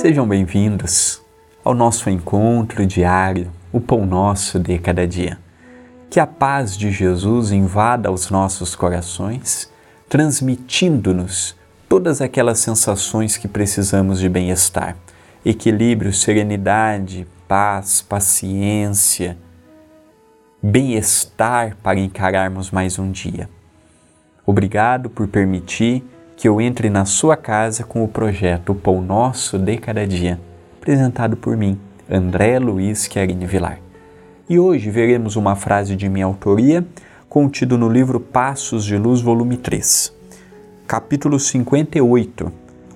Sejam bem-vindos ao nosso encontro diário, o pão nosso de cada dia. Que a paz de Jesus invada os nossos corações, transmitindo-nos todas aquelas sensações que precisamos de bem-estar, equilíbrio, serenidade, paz, paciência, bem-estar para encararmos mais um dia. Obrigado por permitir que eu entre na sua casa com o projeto Pão Nosso de Cada Dia, apresentado por mim, André Luiz Querini Vilar. E hoje veremos uma frase de minha autoria, contido no livro Passos de Luz, volume 3, capítulo 58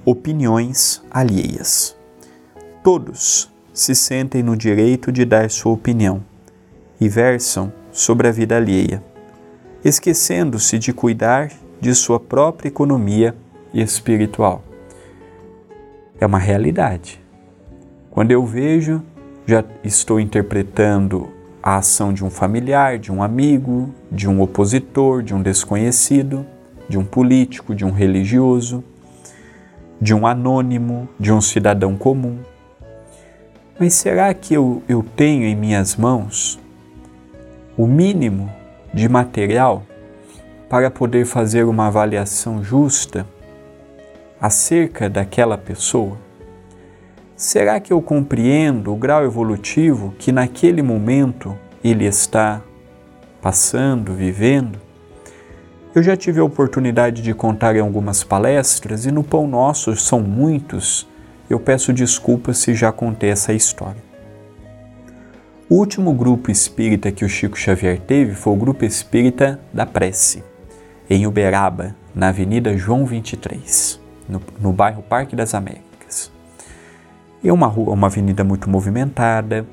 Opiniões Alheias. Todos se sentem no direito de dar sua opinião e versam sobre a vida alheia, esquecendo-se de cuidar de sua própria economia espiritual. É uma realidade. Quando eu vejo, já estou interpretando a ação de um familiar, de um amigo, de um opositor, de um desconhecido, de um político, de um religioso, de um anônimo, de um cidadão comum. Mas será que eu, eu tenho em minhas mãos o mínimo de material para poder fazer uma avaliação justa acerca daquela pessoa? Será que eu compreendo o grau evolutivo que naquele momento ele está passando, vivendo? Eu já tive a oportunidade de contar em algumas palestras e no Pão Nosso são muitos. Eu peço desculpas se já contei essa história. O último grupo espírita que o Chico Xavier teve foi o Grupo Espírita da Prece, em Uberaba, na Avenida João 23, no, no bairro Parque das Américas. É uma rua, uma avenida muito movimentada,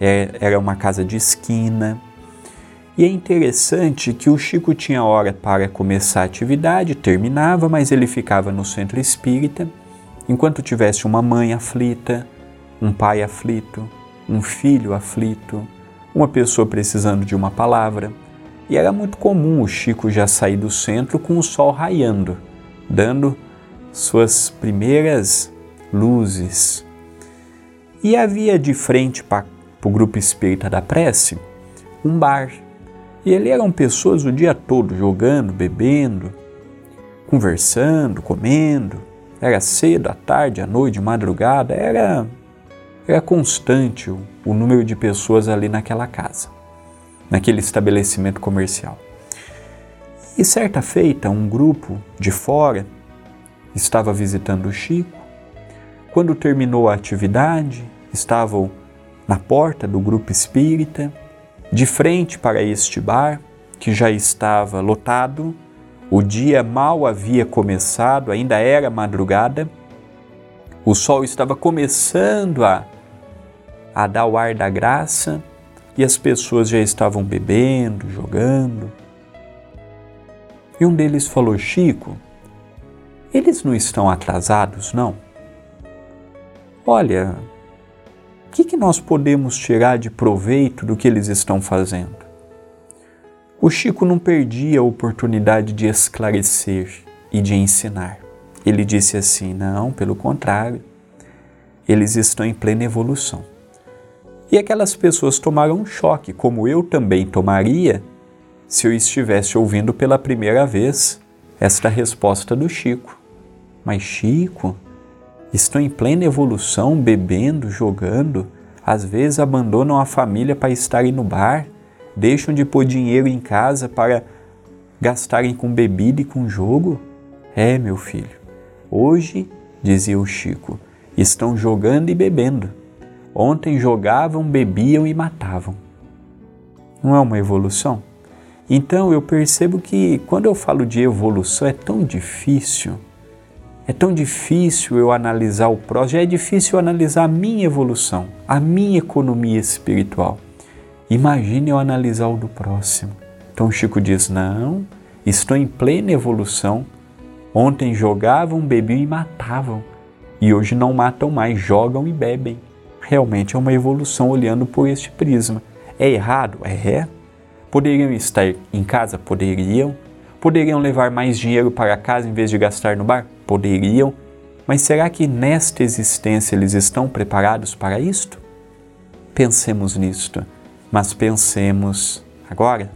é, era uma casa de esquina. E é interessante que o Chico tinha hora para começar a atividade, terminava, mas ele ficava no centro espírita, enquanto tivesse uma mãe aflita, um pai aflito, um filho aflito, uma pessoa precisando de uma palavra. E era muito comum o Chico já sair do centro com o sol raiando, dando suas primeiras luzes e havia de frente para o grupo espírita da prece um bar. E ali eram pessoas o dia todo jogando, bebendo, conversando, comendo. Era cedo, à tarde, à noite, madrugada, era, era constante o, o número de pessoas ali naquela casa, naquele estabelecimento comercial. E certa feita, um grupo de fora estava visitando o Chico quando terminou a atividade, estavam na porta do grupo espírita, de frente para este bar, que já estava lotado. O dia mal havia começado, ainda era madrugada. O sol estava começando a, a dar o ar da graça e as pessoas já estavam bebendo, jogando. E um deles falou: Chico, eles não estão atrasados, não? olha, o que, que nós podemos tirar de proveito do que eles estão fazendo? O Chico não perdia a oportunidade de esclarecer e de ensinar. Ele disse assim: não, pelo contrário, eles estão em plena evolução. E aquelas pessoas tomaram um choque, como eu também tomaria se eu estivesse ouvindo pela primeira vez esta resposta do Chico. Mas, Chico, estão em plena evolução, bebendo, jogando, às vezes abandonam a família para estarem no bar, deixam de pôr dinheiro em casa para gastarem com bebida e com jogo? É, meu filho, hoje, dizia o Chico, estão jogando e bebendo. Ontem jogavam, bebiam e matavam. Não é uma evolução? Então eu percebo que quando eu falo de evolução é tão difícil é tão difícil eu analisar o próximo, já é difícil analisar a minha evolução, a minha economia espiritual. Imagine eu analisar o do próximo. Então Chico diz: Não, estou em plena evolução. Ontem jogavam, bebiam e matavam. E hoje não matam mais, jogam e bebem. Realmente é uma evolução olhando por este prisma. É errado? É. Poderiam estar em casa? Poderiam. Poderiam levar mais dinheiro para casa em vez de gastar no bar? Poderiam. Mas será que nesta existência eles estão preparados para isto? Pensemos nisto, mas pensemos agora.